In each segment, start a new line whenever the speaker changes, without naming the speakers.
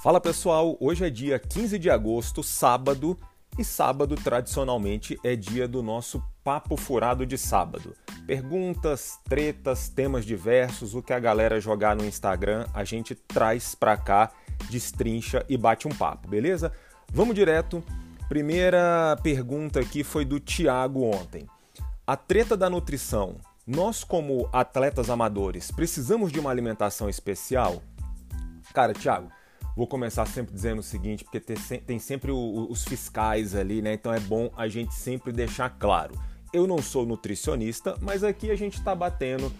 Fala pessoal, hoje é dia 15 de agosto, sábado, e sábado tradicionalmente é dia do nosso papo furado de sábado. Perguntas, tretas, temas diversos, o que a galera jogar no Instagram, a gente traz pra cá, destrincha e bate um papo, beleza? Vamos direto. Primeira pergunta aqui foi do Thiago ontem. A treta da nutrição. Nós, como atletas amadores, precisamos de uma alimentação especial? Cara, Thiago, Vou começar sempre dizendo o seguinte, porque tem sempre os fiscais ali, né? Então é bom a gente sempre deixar claro. Eu não sou nutricionista, mas aqui a gente está batendo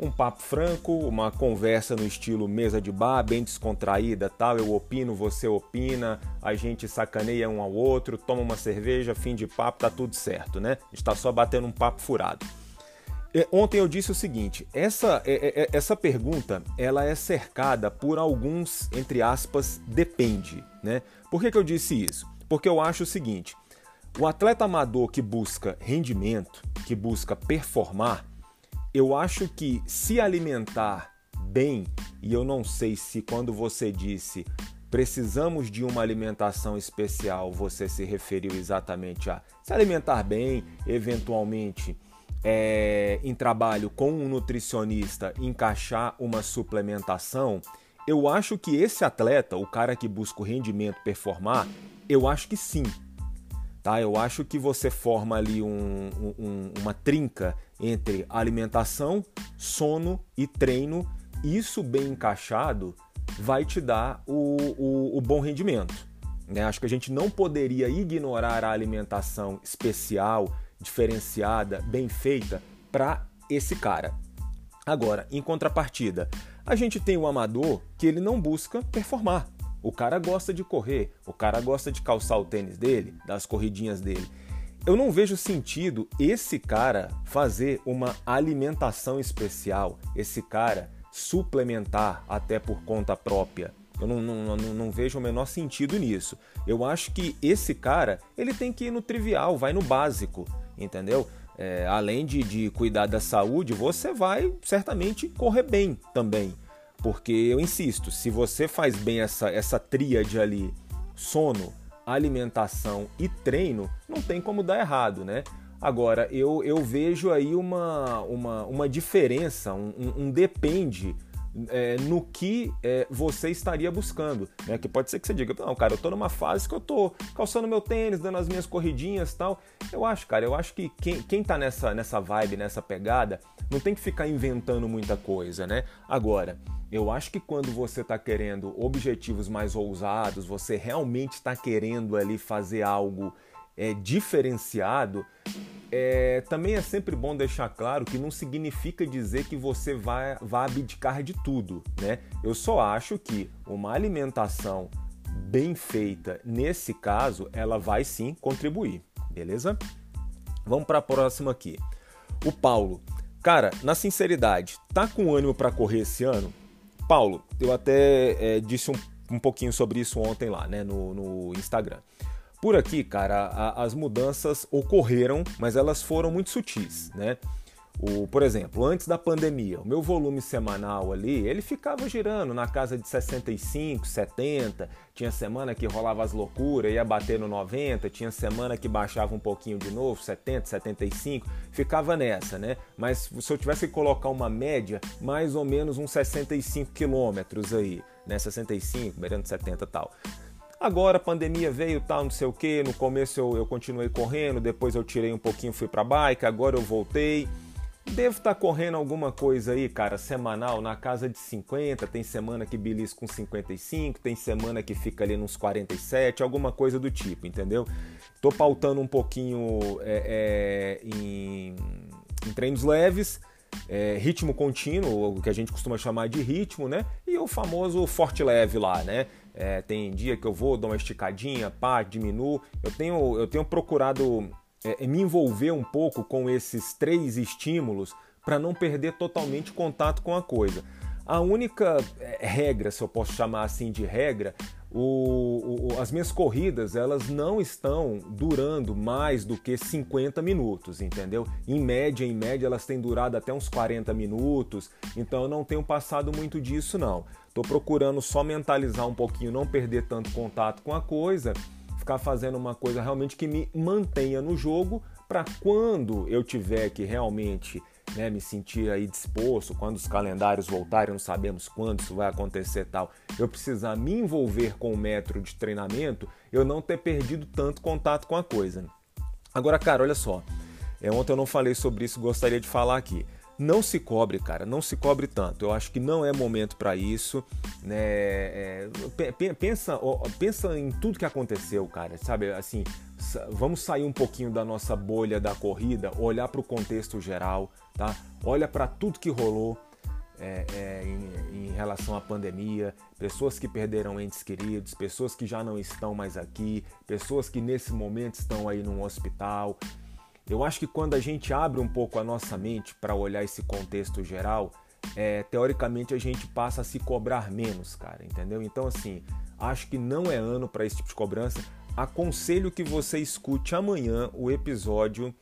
um papo franco, uma conversa no estilo mesa de bar, bem descontraída, tal. Eu opino, você opina, a gente sacaneia um ao outro, toma uma cerveja, fim de papo, tá tudo certo, né? A gente tá só batendo um papo furado. É, ontem eu disse o seguinte: essa, é, é, essa pergunta ela é cercada por alguns, entre aspas, depende. Né? Por que, que eu disse isso? Porque eu acho o seguinte: o atleta amador que busca rendimento, que busca performar, eu acho que se alimentar bem, e eu não sei se quando você disse precisamos de uma alimentação especial, você se referiu exatamente a se alimentar bem, eventualmente é, em trabalho com um nutricionista encaixar uma suplementação, eu acho que esse atleta, o cara que busca o rendimento performar, eu acho que sim. Tá? Eu acho que você forma ali um, um, uma trinca entre alimentação, sono e treino. Isso bem encaixado vai te dar o, o, o bom rendimento. Né? Acho que a gente não poderia ignorar a alimentação especial diferenciada, bem feita para esse cara. Agora, em contrapartida, a gente tem o amador que ele não busca performar. O cara gosta de correr, o cara gosta de calçar o tênis dele, das corridinhas dele. Eu não vejo sentido esse cara fazer uma alimentação especial, esse cara suplementar até por conta própria. Eu não, não, não, não, vejo o menor sentido nisso. Eu acho que esse cara ele tem que ir no trivial, vai no básico entendeu? É, além de, de cuidar da saúde, você vai certamente correr bem também. Porque eu insisto, se você faz bem essa, essa tríade ali, sono, alimentação e treino, não tem como dar errado, né? Agora, eu, eu vejo aí uma, uma, uma diferença, um, um, um depende é, no que é, você estaria buscando. Né? Que pode ser que você diga, não, cara, eu tô numa fase que eu tô calçando meu tênis, dando as minhas corridinhas tal. Eu acho, cara, eu acho que quem, quem tá nessa, nessa vibe, nessa pegada, não tem que ficar inventando muita coisa, né? Agora, eu acho que quando você está querendo objetivos mais ousados, você realmente está querendo ali fazer algo é, diferenciado, é, também é sempre bom deixar claro que não significa dizer que você vai, vai abdicar de tudo, né? Eu só acho que uma alimentação bem feita, nesse caso, ela vai sim contribuir, beleza? Vamos para a próxima aqui. O Paulo. Cara, na sinceridade, tá com ânimo para correr esse ano? Paulo, eu até é, disse um, um pouquinho sobre isso ontem lá, né, no, no Instagram. Por aqui, cara, a, as mudanças ocorreram, mas elas foram muito sutis, né? O, por exemplo, antes da pandemia, o meu volume semanal ali, ele ficava girando na casa de 65, 70. Tinha semana que rolava as loucuras, ia bater no 90, tinha semana que baixava um pouquinho de novo, 70, 75, ficava nessa, né? Mas se eu tivesse que colocar uma média, mais ou menos uns 65 quilômetros aí, né? 65, beirando 70 e tal. Agora a pandemia veio, tal, não sei o que. No começo eu, eu continuei correndo, depois eu tirei um pouquinho, fui para bike, agora eu voltei. Devo estar tá correndo alguma coisa aí, cara, semanal, na casa de 50. Tem semana que belisco com 55, tem semana que fica ali nos 47, alguma coisa do tipo, entendeu? Tô pautando um pouquinho é, é, em, em treinos leves, é, ritmo contínuo, o que a gente costuma chamar de ritmo, né? E o famoso forte leve lá, né? É, tem dia que eu vou, dou uma esticadinha, pá, diminuo. Eu tenho, eu tenho procurado é, me envolver um pouco com esses três estímulos para não perder totalmente contato com a coisa. A única é, regra, se eu posso chamar assim de regra, o, o, as minhas corridas elas não estão durando mais do que 50 minutos, entendeu? Em média, em média, elas têm durado até uns 40 minutos, então eu não tenho passado muito disso não. Estou procurando só mentalizar um pouquinho, não perder tanto contato com a coisa, ficar fazendo uma coisa realmente que me mantenha no jogo para quando eu tiver que realmente né, me sentir aí disposto, quando os calendários voltarem, não sabemos quando isso vai acontecer tal, eu precisar me envolver com o método de treinamento, eu não ter perdido tanto contato com a coisa. Agora, cara, olha só, é, ontem eu não falei sobre isso, gostaria de falar aqui. Não se cobre, cara, não se cobre tanto. Eu acho que não é momento para isso, né? É, pensa, pensa em tudo que aconteceu, cara, sabe? Assim, vamos sair um pouquinho da nossa bolha da corrida, olhar para o contexto geral, tá? Olha para tudo que rolou é, é, em, em, relação à pandemia, pessoas que perderam entes queridos, pessoas que já não estão mais aqui, pessoas que nesse momento estão aí num hospital. Eu acho que quando a gente abre um pouco a nossa mente para olhar esse contexto geral, é, teoricamente a gente passa a se cobrar menos, cara, entendeu? Então, assim, acho que não é ano para esse tipo de cobrança. Aconselho que você escute amanhã o episódio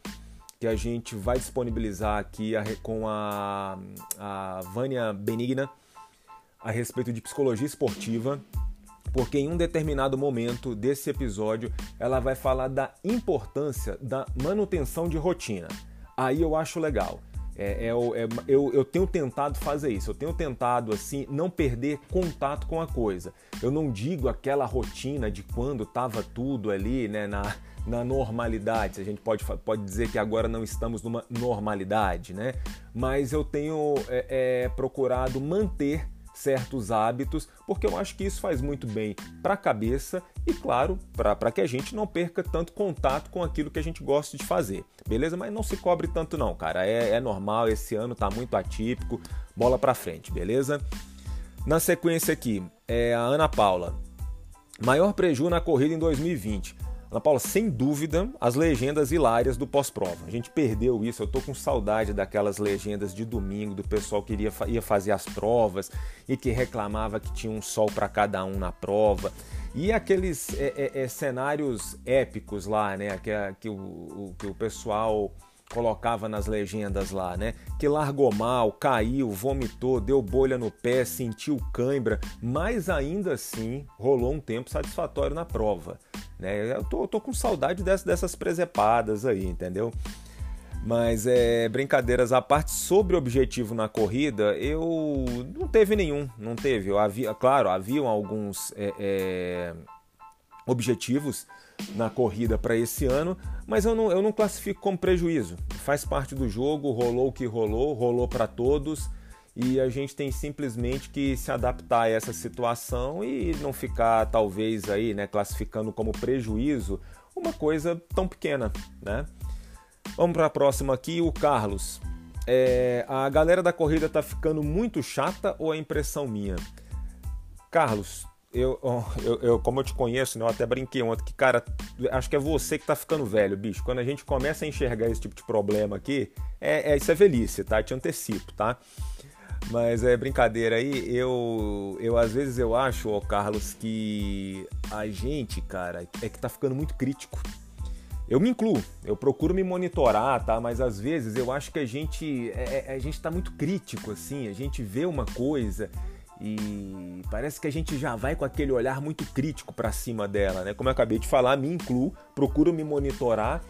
que a gente vai disponibilizar aqui com a, a Vânia Benigna a respeito de psicologia esportiva, porque em um determinado momento desse episódio ela vai falar da importância da manutenção de rotina. Aí eu acho legal. É, é, é, eu, eu tenho tentado fazer isso, eu tenho tentado assim não perder contato com a coisa. Eu não digo aquela rotina de quando estava tudo ali, né, na, na normalidade. A gente pode, pode dizer que agora não estamos numa normalidade, né? Mas eu tenho é, é, procurado manter certos hábitos, porque eu acho que isso faz muito bem para a cabeça e, claro, para que a gente não perca tanto contato com aquilo que a gente gosta de fazer, beleza? Mas não se cobre tanto não, cara, é, é normal, esse ano tá muito atípico, bola para frente, beleza? Na sequência aqui, é a Ana Paula. Maior prejuízo na corrida em 2020. Ana Paula, sem dúvida, as legendas hilárias do pós-prova. A gente perdeu isso, eu tô com saudade daquelas legendas de domingo, do pessoal que iria, ia fazer as provas e que reclamava que tinha um sol para cada um na prova. E aqueles é, é, é, cenários épicos lá, né? Que, que, o, que o pessoal colocava nas legendas lá, né? Que largou mal, caiu, vomitou, deu bolha no pé, sentiu cãibra, mas ainda assim rolou um tempo satisfatório na prova. Né? Eu tô, tô com saudade dessas, dessas presepadas aí, entendeu? Mas é, brincadeiras à parte, sobre objetivo na corrida, eu não teve nenhum, não teve. Eu havia, claro, haviam alguns é, é, objetivos na corrida para esse ano, mas eu não, eu não classifico como prejuízo. Faz parte do jogo, rolou o que rolou, rolou para todos e a gente tem simplesmente que se adaptar a essa situação e não ficar talvez aí, né, classificando como prejuízo uma coisa tão pequena, né? Vamos para a próxima aqui, o Carlos. É, a galera da corrida tá ficando muito chata ou é impressão minha? Carlos, eu, eu, eu, como eu te conheço, né, eu até brinquei ontem que, cara, acho que é você que tá ficando velho, bicho. Quando a gente começa a enxergar esse tipo de problema aqui, é, é isso é velhice, tá? Eu te antecipo, tá? Mas é brincadeira aí, eu, eu às vezes eu acho, ó, Carlos, que a gente, cara, é que tá ficando muito crítico. Eu me incluo, eu procuro me monitorar, tá? Mas às vezes eu acho que a gente, é, é, a gente tá muito crítico, assim, a gente vê uma coisa e parece que a gente já vai com aquele olhar muito crítico para cima dela, né? Como eu acabei de falar, me incluo, procuro me monitorar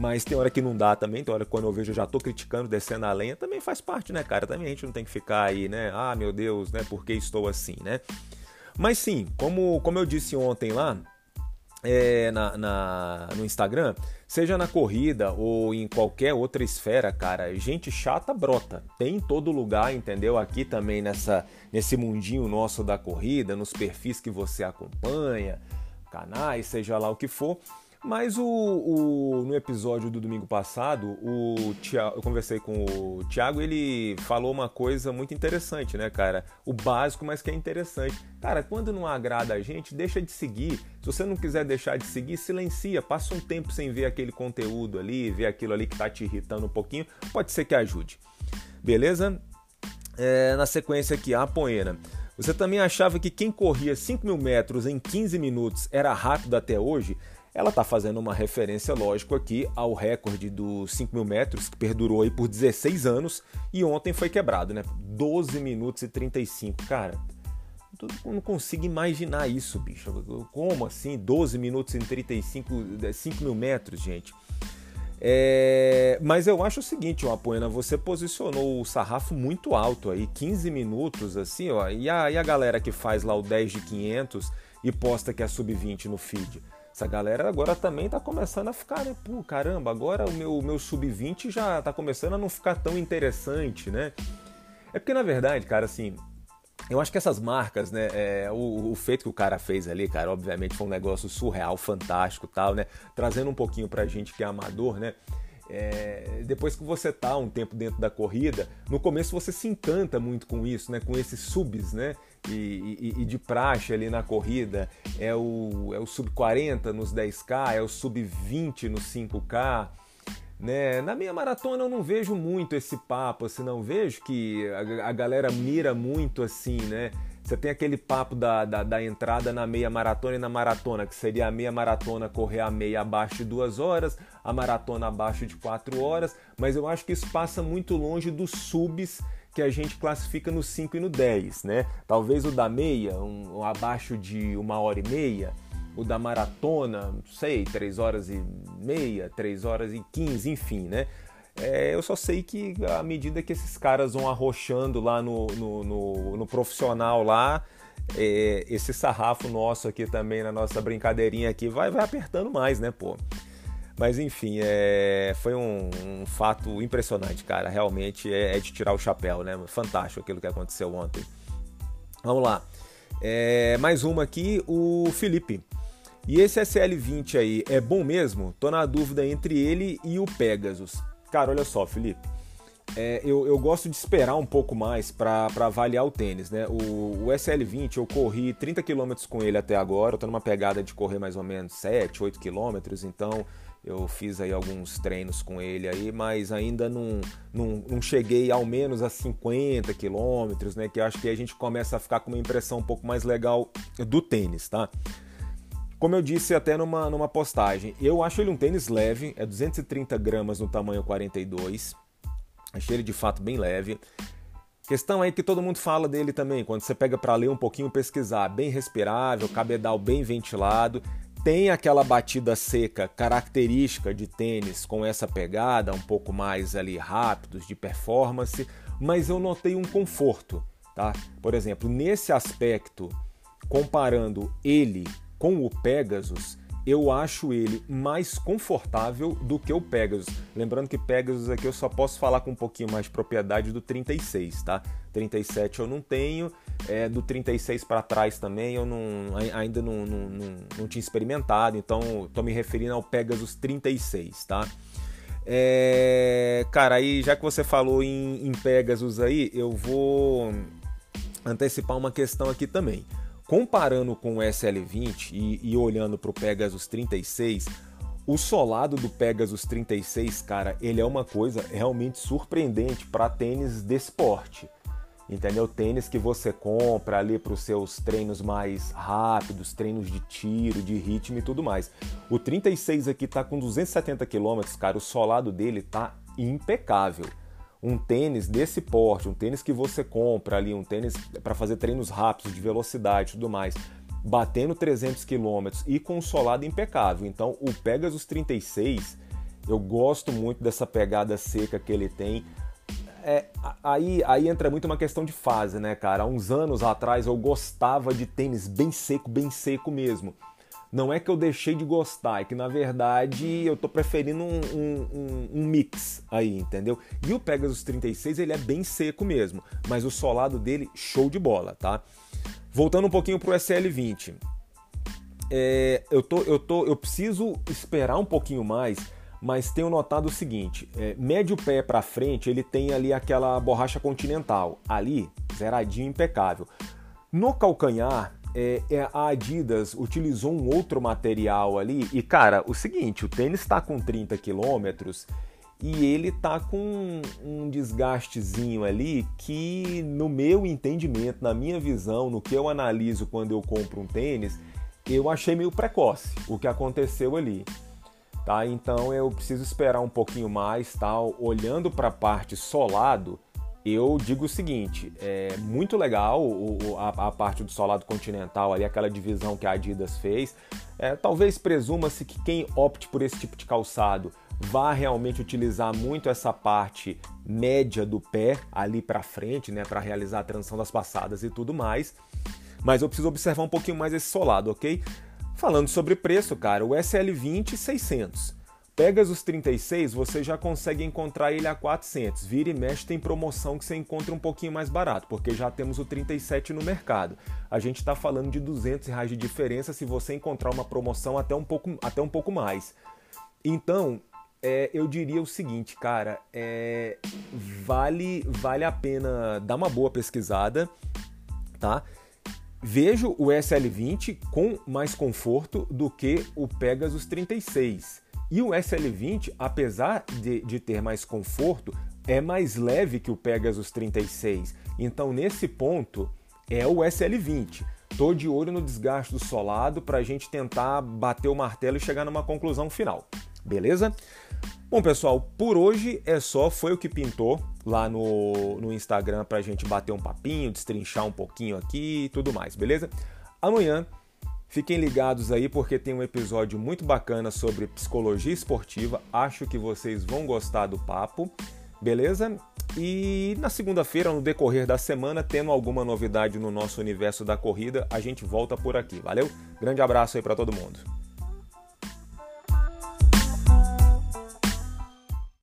mas tem hora que não dá também, tem hora que quando eu vejo eu já tô criticando, descendo a lenha, também faz parte, né, cara? Também a gente não tem que ficar aí, né? Ah, meu Deus, né? Por que estou assim, né? Mas sim, como, como eu disse ontem lá, é, na, na, no Instagram, seja na corrida ou em qualquer outra esfera, cara, gente chata brota. Tem em todo lugar, entendeu? Aqui também nessa, nesse mundinho nosso da corrida, nos perfis que você acompanha, canais, seja lá o que for. Mas o, o, no episódio do domingo passado, o Thiago, eu conversei com o Thiago, ele falou uma coisa muito interessante, né, cara? O básico, mas que é interessante. Cara, quando não agrada a gente, deixa de seguir. Se você não quiser deixar de seguir, silencia, passa um tempo sem ver aquele conteúdo ali, ver aquilo ali que tá te irritando um pouquinho, pode ser que ajude. Beleza? É, na sequência aqui, a Poena. Você também achava que quem corria 5 mil metros em 15 minutos era rápido até hoje? Ela está fazendo uma referência, lógico, aqui ao recorde dos 5 mil metros, que perdurou aí por 16 anos e ontem foi quebrado, né? 12 minutos e 35. Cara, eu não consigo imaginar isso, bicho. Como assim? 12 minutos e 35, 5 mil metros, gente. É, mas eu acho o seguinte, ó, Apoena, você posicionou o sarrafo muito alto aí, 15 minutos, assim, ó, e a, e a galera que faz lá o 10 de 500 e posta que é sub-20 no feed? Essa galera agora também tá começando a ficar, né? Pô, caramba, agora o meu, meu sub-20 já tá começando a não ficar tão interessante, né? É porque, na verdade, cara, assim, eu acho que essas marcas, né, é, o, o, feito que o cara fez ali, cara, obviamente foi um negócio surreal, fantástico tal, né? Trazendo um pouquinho pra gente que é amador, né? É, depois que você tá um tempo dentro da corrida, no começo você se encanta muito com isso, né? Com esses subs, né? E, e, e de praxe ali na corrida. É o, é o sub 40 nos 10K, é o sub 20 nos 5K. Né? Na minha maratona eu não vejo muito esse papo, assim, não vejo que a, a galera mira muito assim, né? Você tem aquele papo da, da, da, entrada na meia maratona e na maratona, que seria a meia maratona correr a meia abaixo de duas horas, a maratona abaixo de quatro horas, mas eu acho que isso passa muito longe dos subs que a gente classifica no 5 e no 10, né? Talvez o da meia, um, um abaixo de uma hora e meia, o da maratona, sei, 3 horas e meia, 3 horas e 15, enfim, né? É, eu só sei que à medida que esses caras vão arrochando lá no, no, no, no profissional lá, é, esse sarrafo nosso aqui também, na nossa brincadeirinha aqui, vai, vai apertando mais, né, pô? Mas enfim, é, foi um, um, fato impressionante, cara. Realmente é, é, de tirar o chapéu, né? Fantástico aquilo que aconteceu ontem. Vamos lá. É, mais uma aqui, o Felipe. E esse SL20 aí é bom mesmo? Tô na dúvida entre ele e o Pegasus. Cara, olha só, Felipe. É, eu, eu, gosto de esperar um pouco mais para avaliar o tênis, né? O, o, SL20 eu corri 30 km com ele até agora, eu tô numa pegada de correr mais ou menos 7, 8 km, então eu fiz aí alguns treinos com ele aí, mas ainda não, não, não cheguei ao menos a 50 quilômetros, né? Que acho que a gente começa a ficar com uma impressão um pouco mais legal do tênis, tá? Como eu disse até numa, numa postagem, eu acho ele um tênis leve, é 230 gramas no tamanho 42. Achei ele de fato bem leve. Questão aí que todo mundo fala dele também, quando você pega para ler um pouquinho, pesquisar, bem respirável, cabedal bem ventilado, tem aquela batida seca característica de tênis com essa pegada, um pouco mais ali rápidos de performance, mas eu notei um conforto, tá? Por exemplo, nesse aspecto, comparando ele com o Pegasus, eu acho ele mais confortável do que o Pegasus. Lembrando que Pegasus aqui eu só posso falar com um pouquinho mais de propriedade do 36, tá? 37 eu não tenho, é, do 36 para trás também eu não, ainda não, não, não, não tinha experimentado, então estou me referindo ao Pegasus 36, tá? É, cara, aí já que você falou em, em Pegasus aí, eu vou antecipar uma questão aqui também. Comparando com o SL20 e, e olhando para o Pegasus 36, o solado do Pegasus 36, cara, ele é uma coisa realmente surpreendente para tênis de esporte. Entendeu? Tênis que você compra ali para os seus treinos mais rápidos, treinos de tiro, de ritmo e tudo mais. O 36 aqui tá com 270 km, cara, o solado dele tá impecável um tênis desse porte, um tênis que você compra ali, um tênis para fazer treinos rápidos, de velocidade e tudo mais, batendo 300 km e com um solado impecável. Então, o Pegasus 36, eu gosto muito dessa pegada seca que ele tem. É, aí, aí entra muito uma questão de fase, né, cara? Há uns anos atrás eu gostava de tênis bem seco, bem seco mesmo não é que eu deixei de gostar, é que na verdade eu tô preferindo um, um, um, mix aí, entendeu? E o Pegasus 36 ele é bem seco mesmo, mas o solado dele show de bola, tá? Voltando um pouquinho pro SL20, é, eu, tô, eu, tô, eu preciso esperar um pouquinho mais, mas tenho notado o seguinte: é, médio pé para frente ele tem ali aquela borracha continental, ali zeradinho impecável. No calcanhar é, é, a Adidas utilizou um outro material ali. E, cara, o seguinte: o tênis está com 30 quilômetros e ele tá com um desgastezinho ali que, no meu entendimento, na minha visão, no que eu analiso quando eu compro um tênis, eu achei meio precoce o que aconteceu ali. Tá? Então eu preciso esperar um pouquinho mais, tá? Olhando para a parte solado, eu digo o seguinte: é muito legal o, a, a, parte do solado continental, ali, aquela divisão que a Adidas fez. É, talvez presuma-se que quem opte por esse tipo de calçado vá realmente utilizar muito essa parte média do pé ali para frente, né, para realizar a transição das passadas e tudo mais. Mas eu preciso observar um pouquinho mais esse solado, ok? Falando sobre preço, cara, o SL20 600. Pegasus 36 você já consegue encontrar ele a 400. Vira e mexe tem promoção que você encontra um pouquinho mais barato, porque já temos o 37 no mercado. A gente está falando de 200 reais de diferença se você encontrar uma promoção até um pouco, até um pouco mais. Então, é, eu diria o seguinte, cara, é, vale, vale a pena dar uma boa pesquisada, tá? Vejo o SL20 com mais conforto do que o Pegasus 36. E o SL20, apesar de, de ter mais conforto, é mais leve que o Pegasus 36. Então, nesse ponto, é o SL20. Tô de olho no desgaste do solado para a gente tentar bater o martelo e chegar numa conclusão final. Beleza? Bom, pessoal, por hoje é só. Foi o que pintou lá no, no Instagram para a gente bater um papinho, destrinchar um pouquinho aqui e tudo mais, beleza? Amanhã Fiquem ligados aí porque tem um episódio muito bacana sobre psicologia esportiva. Acho que vocês vão gostar do papo, beleza? E na segunda-feira, no decorrer da semana, tendo alguma novidade no nosso universo da corrida, a gente volta por aqui. Valeu? Grande abraço aí para todo mundo.